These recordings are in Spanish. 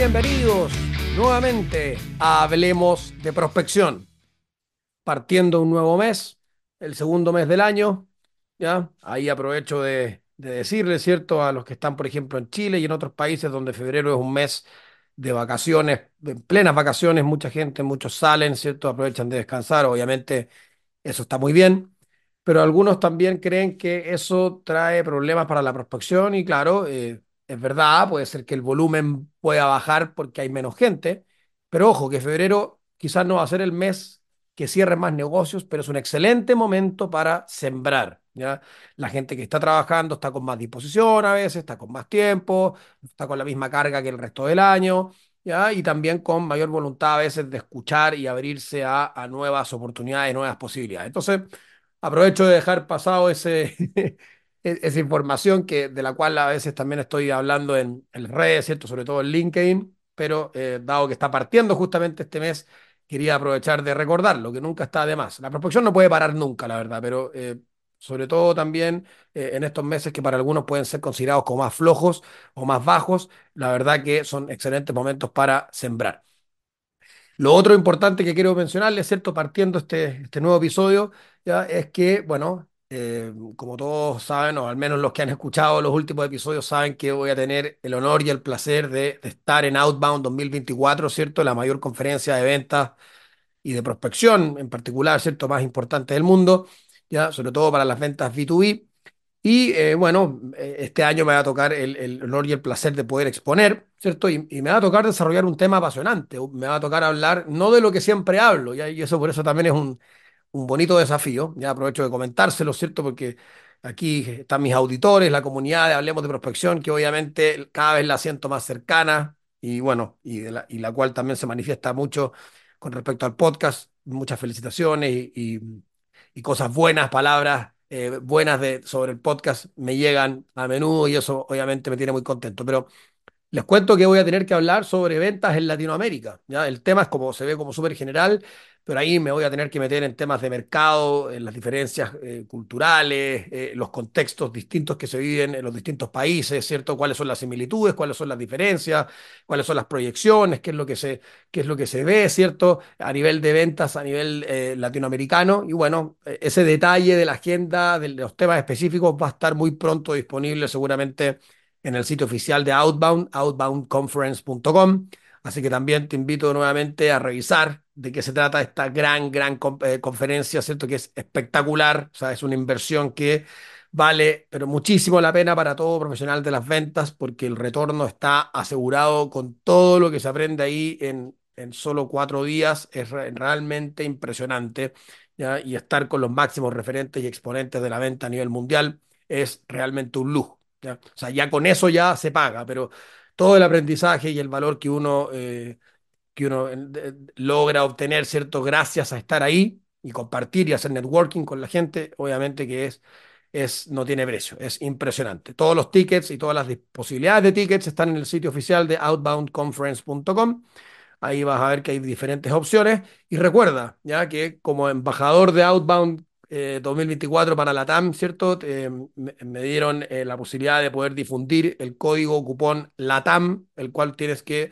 bienvenidos nuevamente a Hablemos de Prospección. Partiendo un nuevo mes, el segundo mes del año, ¿ya? Ahí aprovecho de, de decirle, ¿cierto?, a los que están, por ejemplo, en Chile y en otros países donde febrero es un mes de vacaciones, de plenas vacaciones, mucha gente, muchos salen, ¿cierto?, aprovechan de descansar, obviamente eso está muy bien, pero algunos también creen que eso trae problemas para la prospección y claro, eh, es verdad, puede ser que el volumen pueda bajar porque hay menos gente, pero ojo, que febrero quizás no va a ser el mes que cierre más negocios, pero es un excelente momento para sembrar. ¿ya? La gente que está trabajando está con más disposición a veces, está con más tiempo, está con la misma carga que el resto del año, ¿ya? y también con mayor voluntad a veces de escuchar y abrirse a, a nuevas oportunidades, nuevas posibilidades. Entonces, aprovecho de dejar pasado ese, esa información que, de la cual a veces también estoy hablando en, en redes, ¿cierto? Sobre todo en LinkedIn, pero eh, dado que está partiendo justamente este mes, quería aprovechar de recordarlo, que nunca está de más. La prospección no puede parar nunca, la verdad, pero eh, sobre todo también eh, en estos meses que para algunos pueden ser considerados como más flojos o más bajos, la verdad que son excelentes momentos para sembrar. Lo otro importante que quiero mencionarles, ¿cierto? Partiendo este, este nuevo episodio, ya es que, bueno, eh, como todos saben, o al menos los que han escuchado los últimos episodios saben que voy a tener el honor y el placer de, de estar en Outbound 2024, ¿cierto? La mayor conferencia de ventas y de prospección en particular, ¿cierto? Más importante del mundo, ya, sobre todo para las ventas B2B. Y eh, bueno, eh, este año me va a tocar el, el, honor y el placer de poder exponer, ¿cierto? Y, y, me va a tocar desarrollar un tema apasionante, me va a tocar hablar no de lo que siempre hablo, ¿ya? y eso por eso también es un, un bonito desafío. Ya aprovecho de comentárselo, ¿cierto? Porque aquí están mis auditores, la comunidad de Hablemos de Prospección, que obviamente cada vez la siento más cercana y bueno, y, de la, y la cual también se manifiesta mucho con respecto al podcast. Muchas felicitaciones y, y, cosas buenas, palabras eh, buenas de, sobre el podcast me llegan a menudo y eso obviamente me tiene muy contento. Pero les cuento que voy a tener que hablar sobre ventas en Latinoamérica. ¿ya? El tema es como se ve como súper general, pero ahí me voy a tener que meter en temas de mercado, en las diferencias eh, culturales, eh, los contextos distintos que se viven en los distintos países, ¿cierto? Cuáles son las similitudes, cuáles son las diferencias, cuáles son las proyecciones, qué es lo que se, qué es lo que se ve, ¿cierto? A nivel de ventas, a nivel eh, latinoamericano. Y bueno, ese detalle de la agenda, de los temas específicos, va a estar muy pronto disponible seguramente en el sitio oficial de Outbound, outboundconference.com. Así que también te invito nuevamente a revisar de qué se trata esta gran, gran eh, conferencia, ¿cierto? Que es espectacular, o sea, es una inversión que vale, pero muchísimo la pena para todo profesional de las ventas, porque el retorno está asegurado con todo lo que se aprende ahí en, en solo cuatro días, es re realmente impresionante, ¿ya? Y estar con los máximos referentes y exponentes de la venta a nivel mundial es realmente un lujo, ¿ya? O sea, ya con eso ya se paga, pero todo el aprendizaje y el valor que uno, eh, que uno eh, logra obtener, ¿cierto? Gracias a estar ahí y compartir y hacer networking con la gente, obviamente que es, es, no tiene precio, es impresionante. Todos los tickets y todas las posibilidades de tickets están en el sitio oficial de outboundconference.com. Ahí vas a ver que hay diferentes opciones. Y recuerda, ya que como embajador de Outbound eh, 2024 para la TAM, ¿cierto? Eh, me, dieron eh, la posibilidad de poder difundir el código cupón LATAM, el cual tienes que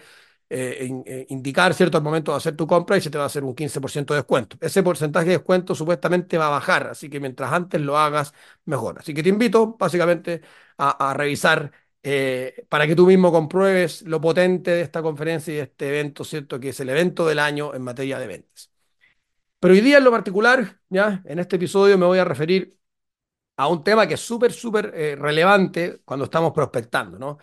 eh, in, eh, indicar, ¿cierto? Al momento de hacer tu compra y se te va a hacer un 15% de descuento. Ese porcentaje de descuento supuestamente va a bajar, así que mientras antes lo hagas, mejor. Así que te invito básicamente a, revisar eh, para que tú mismo compruebes lo potente de esta conferencia y este evento, ¿cierto? Que es el evento del año en materia de ventas. Pero hoy día en lo particular, ya, en este episodio me voy a referir a un tema que es súper, súper eh, relevante cuando estamos prospectando, ¿no?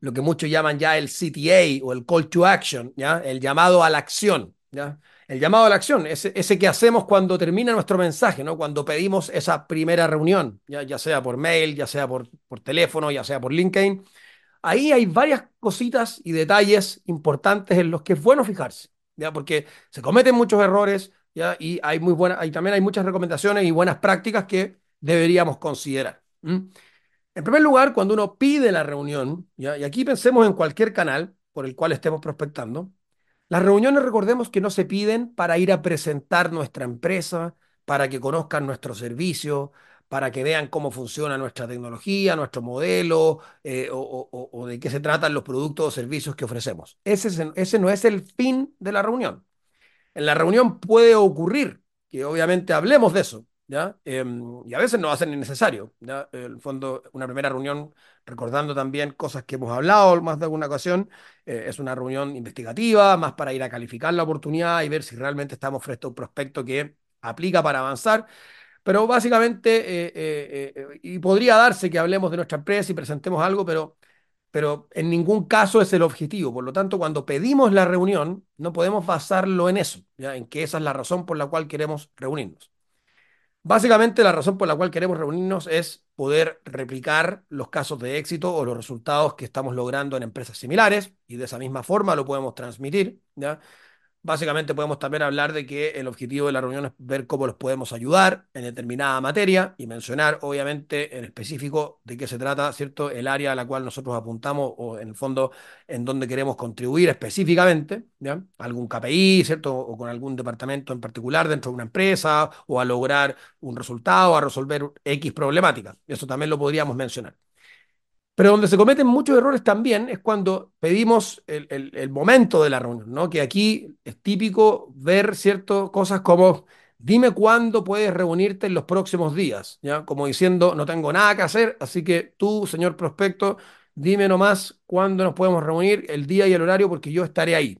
Lo que muchos llaman ya el CTA o el Call to Action, ¿ya? El llamado a la acción, ¿ya? El llamado a la acción, ese, ese que hacemos cuando termina nuestro mensaje, ¿no? Cuando pedimos esa primera reunión, ya, sea por mail, ya sea por, por teléfono, ya sea por LinkedIn. Ahí hay varias cositas y detalles importantes en los que es bueno fijarse, ¿ya? Porque se cometen muchos errores, Y hay muy buenas, hay, también hay muchas recomendaciones y buenas prácticas que deberíamos considerar. En primer lugar, cuando uno pide la reunión, ¿ya? y aquí pensemos en cualquier canal por el cual estemos prospectando, las reuniones recordemos que no se piden para ir a presentar nuestra empresa, para que conozcan nuestro servicio, para que vean cómo funciona nuestra tecnología, nuestro modelo eh, o, o, o, de qué se tratan los productos o servicios que ofrecemos. Ese, es, ese no es el fin de la reunión. En la reunión puede ocurrir que obviamente hablemos de eso, ¿ya? Eh, y a veces no ser necesario, ¿ya? En el fondo, una primera reunión, recordando también cosas que hemos hablado más de alguna ocasión, eh, es una reunión investigativa, más para ir a calificar la oportunidad y ver si realmente estamos frente a un prospecto que aplica para avanzar. Pero básicamente, eh, eh, y podría darse que hablemos de nuestra empresa y presentemos algo, pero, pero en ningún caso es el objetivo. Por lo tanto, cuando pedimos la reunión, no podemos basarlo en eso, ¿ya? en que esa es la razón por la cual queremos reunirnos. Básicamente, la razón por la cual queremos reunirnos es poder replicar los casos de éxito o los resultados que estamos logrando en empresas similares y de esa misma forma lo podemos transmitir. ¿ya? Básicamente podemos también hablar de que el objetivo de la reunión es ver cómo los podemos ayudar en determinada materia y mencionar obviamente en específico de qué se trata, ¿cierto? El área a la cual nosotros apuntamos o en el fondo en donde queremos contribuir específicamente, ¿ya? Algún KPI, ¿cierto? O con algún departamento en particular dentro de una empresa o a lograr un resultado, a resolver X problemática. Eso también lo podríamos mencionar. Pero donde se cometen muchos errores también es cuando pedimos el, el, momento de la reunión, ¿no? Que aquí es típico ver ciertas cosas como, dime cuándo puedes reunirte en los próximos días, ¿ya? Como diciendo, no tengo nada que hacer, así que tú, señor prospecto, dime nomás cuándo nos podemos reunir, el día y el horario, porque yo estaré ahí.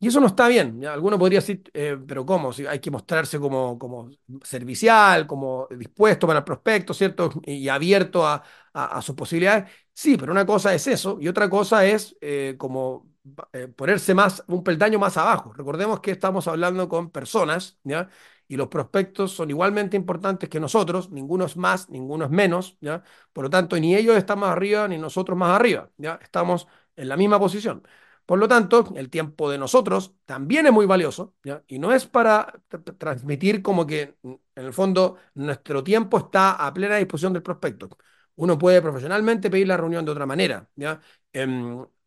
Y eso no está bien. ¿ya? Alguno podría decir, eh, pero ¿cómo? Si hay que mostrarse como, como servicial, como dispuesto para el prospecto, ¿cierto? Y abierto a, a, a, sus posibilidades. Sí, pero una cosa es eso y otra cosa es eh, como eh, ponerse más, un peldaño más abajo. Recordemos que estamos hablando con personas, ¿ya? Y los prospectos son igualmente importantes que nosotros, ninguno es más, ninguno es menos, ¿ya? Por lo tanto, ni ellos están más arriba, ni nosotros más arriba, ¿ya? Estamos en la misma posición. Por lo tanto, el tiempo de nosotros también es muy valioso, ¿ya? Y no es para transmitir como que, en el fondo, nuestro tiempo está a plena disposición del prospecto. Uno puede profesionalmente pedir la reunión de otra manera. Eh,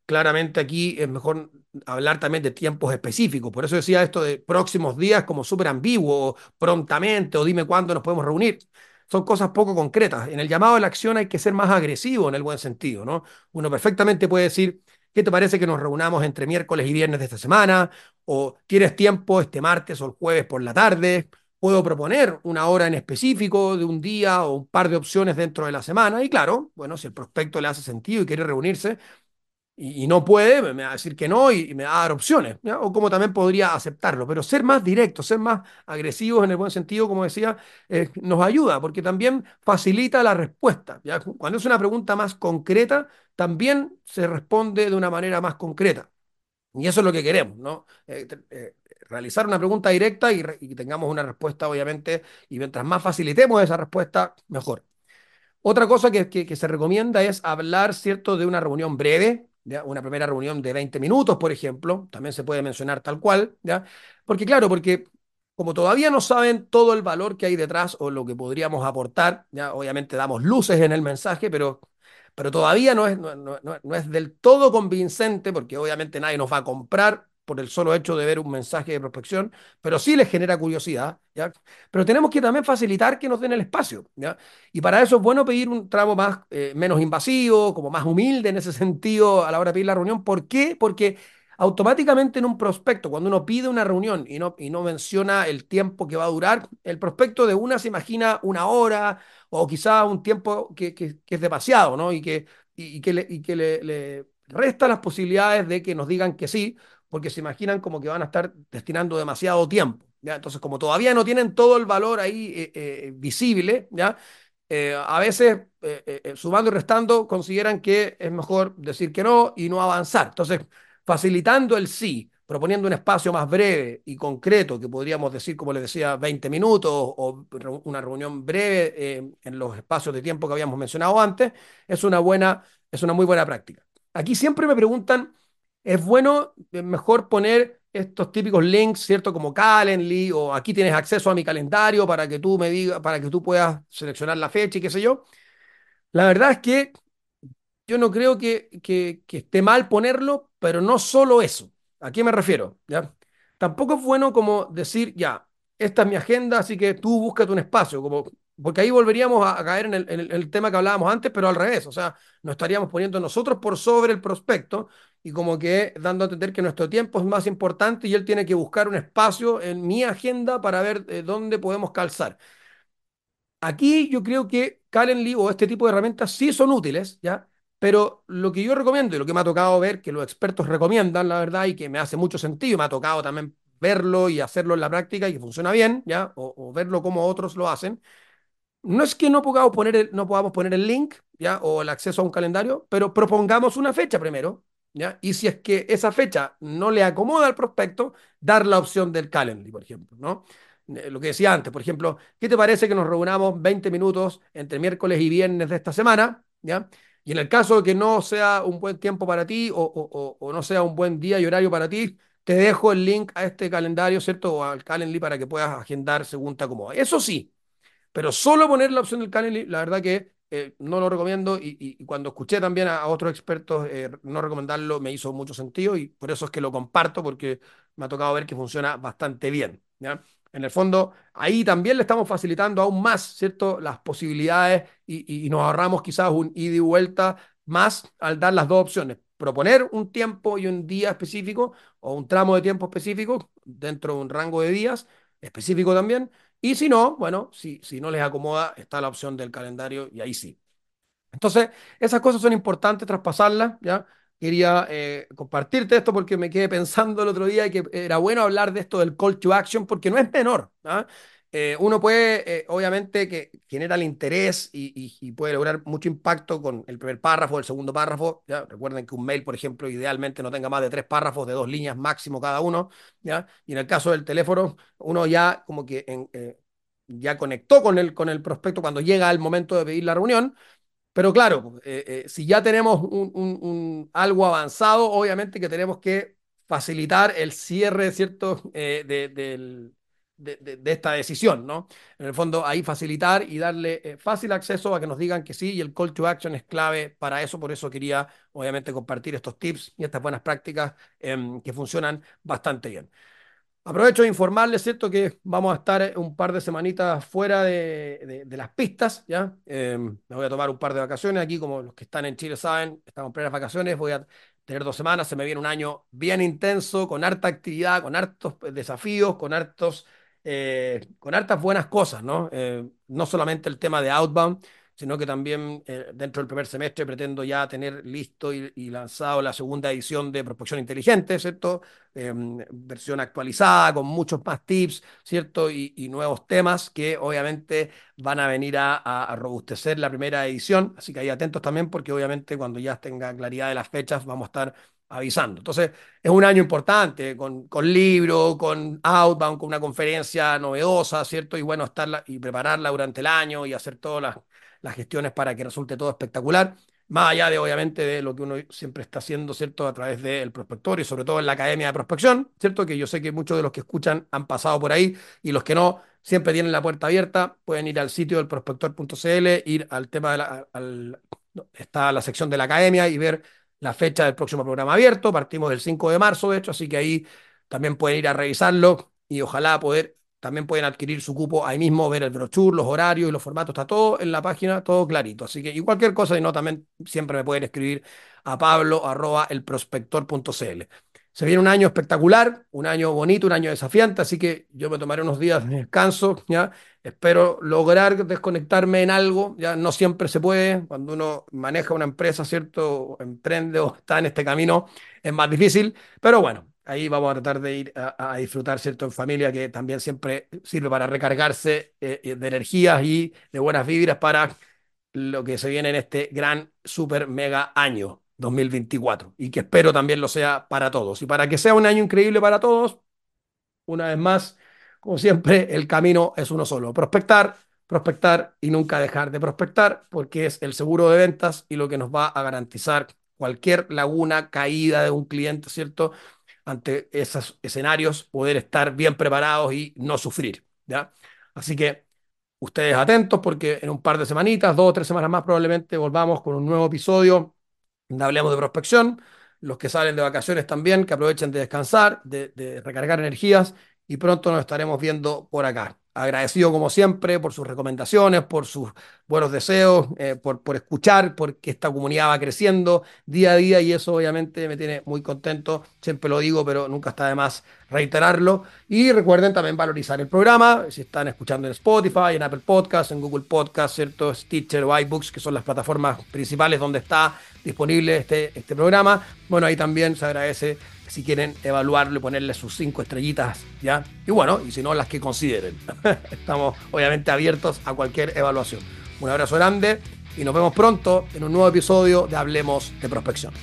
claramente aquí es mejor hablar también de tiempos específicos. Por eso decía esto de próximos días como súper ambiguo, o prontamente, o dime cuándo nos podemos reunir. Son cosas poco concretas. En el llamado a la acción hay que ser más agresivo en el buen sentido, ¿no? Uno perfectamente puede decir, ¿Qué te parece que nos reunamos entre miércoles y viernes de esta semana? ¿O tienes tiempo este martes o el jueves por la tarde? Puedo proponer una hora en específico de un día o un par de opciones dentro de la semana. Y claro, bueno, si el prospecto le hace sentido y quiere reunirse, y, no puede, me va a decir que no y, me va a dar opciones, o como también podría aceptarlo, pero ser más directos, ser más agresivos en el buen sentido, como decía, eh, nos ayuda porque también facilita la respuesta. Cuando es una pregunta más concreta, también se responde de una manera más concreta. Y eso es lo que queremos, ¿no? Eh, eh, realizar una pregunta directa y, tengamos una respuesta, obviamente, y mientras más facilitemos esa respuesta, mejor. Otra cosa que, que, se recomienda es hablar, ¿cierto?, de una reunión breve, ¿ya? una primera reunión de 20 minutos, por ejemplo, también se puede mencionar tal cual, ¿ya? Porque claro, porque como todavía no saben todo el valor que hay detrás o lo que podríamos aportar, ¿ya? Obviamente damos luces en el mensaje, pero, pero todavía no es, no, no es del todo convincente, porque obviamente nadie nos va a comprar por el solo hecho de ver un mensaje de prospección, pero sí les genera curiosidad, ¿ya? Pero tenemos que también facilitar que nos den el espacio, ¿ya? Y para eso es bueno pedir un tramo más, eh, menos invasivo, como más humilde en ese sentido a la hora de pedir la reunión. ¿Por qué? Porque automáticamente en un prospecto, cuando uno pide una reunión y no, y no menciona el tiempo que va a durar, el prospecto de una se imagina una hora o quizá un tiempo que, que, que es demasiado, ¿no? Y que, y, y que, le, y que le, le resta las posibilidades de que nos digan que sí, porque se imaginan como que van a estar destinando demasiado tiempo. ¿ya? Entonces, como todavía no tienen todo el valor ahí eh, eh, visible, ¿ya? Eh, a veces, sumando y restando, consideran que es mejor decir que no y no avanzar. Entonces, facilitando el sí, proponiendo un espacio más breve y concreto, que podríamos decir, como les decía, 20 minutos o una reunión breve en los espacios de tiempo que habíamos mencionado antes, es una buena, es una muy buena práctica. Aquí siempre me preguntan es bueno, es mejor poner estos típicos links, ¿cierto? Como Calendly o aquí tienes acceso a mi calendario para que tú me digas, para que tú puedas seleccionar la fecha y qué sé yo. La verdad es que yo no creo que, que, esté mal ponerlo, pero no solo eso. ¿A qué me refiero? ¿Ya? Tampoco es bueno como decir, ya, esta es mi agenda, así que tú búscate un espacio, como Porque ahí volveríamos a, caer en el, el, tema que hablábamos antes, pero al revés. O sea, nos estaríamos poniendo nosotros por sobre el prospecto y como que dando a entender que nuestro tiempo es más importante y él tiene que buscar un espacio en mi agenda para ver eh, dónde podemos calzar. Aquí yo creo que Calendly o este tipo de herramientas sí son útiles, ¿ya? Pero lo que yo recomiendo y lo que me ha tocado ver, que los expertos recomiendan, la verdad, y que me hace mucho sentido, me ha tocado también verlo y hacerlo en la práctica y que funciona bien, ¿ya? O, o verlo como otros lo hacen. No es que no podamos poner el, no podamos poner el link, ¿ya? O el acceso a un calendario, pero propongamos una fecha primero, Y si es que esa fecha no le acomoda al prospecto, dar la opción del Calendly, por ejemplo, ¿no? Eh, lo que decía antes, por ejemplo, ¿qué te parece que nos reunamos 20 minutos entre miércoles y viernes de esta semana? ¿Ya? Y en el caso de que no sea un buen tiempo para ti o, o, o no sea un buen día y horario para ti, te dejo el link a este calendario, ¿cierto? O al Calendly para que puedas agendar según te acomoda. Eso sí, pero solo poner la opción del Calendly, la verdad que eh, no lo recomiendo y, cuando escuché también a, otros expertos eh, no recomendarlo me hizo mucho sentido y por eso es que lo comparto porque me ha tocado ver que funciona bastante bien. En el fondo, ahí también le estamos facilitando aún más, ¿cierto? Las posibilidades y, y nos ahorramos quizás un ida y vuelta más al dar las dos opciones. Proponer un tiempo y un día específico o un tramo de tiempo específico dentro de un rango de días específico también. Y si no, bueno, si, si no les acomoda, está la opción del calendario y ahí sí. Entonces, esas cosas son importantes traspasarlas, ¿ya? quería eh, compartirte esto porque me quedé pensando el otro día que era bueno hablar de esto del call to action porque no es menor. ¿ah? Eh, uno puede, eh, obviamente, que genera el interés y, puede lograr mucho impacto con el primer párrafo, el segundo párrafo. Recuerden que un mail, por ejemplo, idealmente no tenga más de tres párrafos de dos líneas máximo cada uno. ¿ya? Y en el caso del teléfono, uno ya como que eh, ya conectó con el, con el prospecto cuando llega el momento de pedir la reunión pero claro, si ya tenemos un, algo avanzado, obviamente que tenemos que facilitar el cierre, ¿cierto?, eh, de, de, esta decisión, ¿no? En el fondo, ahí facilitar y darle eh, fácil acceso a que nos digan que sí, y el call to action es clave para eso, por eso quería, obviamente, compartir estos tips y estas buenas prácticas em, que funcionan bastante bien. Aprovecho de informarles, ¿cierto? Que vamos a estar un par de semanitas fuera de, de, las pistas, ¿ya? Eh, me voy a tomar un par de vacaciones aquí, como los que están en Chile saben, estamos en plenas vacaciones, voy a tener dos semanas, se me viene un año bien intenso, con harta actividad, con hartos desafíos, con hartos, eh, con hartas buenas cosas, ¿no? Eh, no solamente el tema de outbound, sino que también eh, dentro del primer semestre pretendo ya tener listo y, lanzado la segunda edición de Prospección Inteligente, ¿cierto? Eh, versión actualizada, con muchos más tips, ¿cierto? Y, nuevos temas que obviamente van a venir a, a, robustecer la primera edición, así que ahí atentos también porque obviamente cuando ya tenga claridad de las fechas vamos a estar avisando. Entonces, es un año importante, con, con libro, con outbound, con una conferencia novedosa, ¿cierto? Y bueno, estarla y prepararla durante el año y hacer todas las gestiones para que resulte todo espectacular, más allá de obviamente de lo que uno siempre está haciendo, ¿cierto? A través del prospector y sobre todo en la Academia de Prospección, ¿cierto? Que yo sé que muchos de los que escuchan han pasado por ahí y los que no siempre tienen la puerta abierta, pueden ir al sitio del prospector.cl, ir al tema de la, está la sección de la Academia y ver la fecha del próximo programa abierto, partimos del 5 de marzo, de hecho, así que ahí también pueden ir a revisarlo y ojalá poder también pueden adquirir su cupo ahí mismo, ver el brochure, los horarios y los formatos, está todo en la página, todo clarito. Así que, y cualquier cosa, y no, también siempre me pueden escribir a pablo arroba elprospector.cl. Se viene un año espectacular, un año bonito, un año desafiante, así que yo me tomaré unos días de descanso, ¿ya? Espero lograr desconectarme en algo, ya no siempre se puede, cuando uno maneja una empresa, ¿cierto? Emprende o está en este camino, es más difícil, pero bueno, ahí vamos a tratar de ir a, disfrutar, ¿cierto? En familia, que también siempre sirve para recargarse eh, de energías y de buenas vibras para lo que se viene en este gran, super, mega año 2024 y que espero también lo sea para todos. Y para que sea un año increíble para todos, una vez más, como siempre, el camino es uno solo, prospectar, prospectar y nunca dejar de prospectar, porque es el seguro de ventas y lo que nos va a garantizar cualquier laguna, caída de un cliente, ¿cierto? ante esos escenarios, poder estar bien preparados y no sufrir. ¿ya? Así que ustedes atentos porque en un par de semanitas, dos o tres semanas más probablemente volvamos con un nuevo episodio hablemos de prospección. Los que salen de vacaciones también, que aprovechen de descansar, de, recargar energías y pronto nos estaremos viendo por acá. Agradecido como siempre por sus recomendaciones, por sus buenos deseos, eh, por, por escuchar, porque esta comunidad va creciendo día a día y eso obviamente me tiene muy contento. Siempre lo digo, pero nunca está de más reiterarlo. Y recuerden también valorizar el programa, si están escuchando en Spotify, en Apple Podcasts, en Google Podcasts, ¿cierto? Stitcher o iBooks, que son las plataformas principales donde está disponible este, este programa. Bueno, ahí también se agradece si quieren evaluarlo y ponerle sus cinco estrellitas, ¿ya? Y bueno, y si no, las que consideren. Estamos obviamente abiertos a cualquier evaluación. Un abrazo grande y nos vemos pronto en un nuevo episodio de Hablemos de Prospección.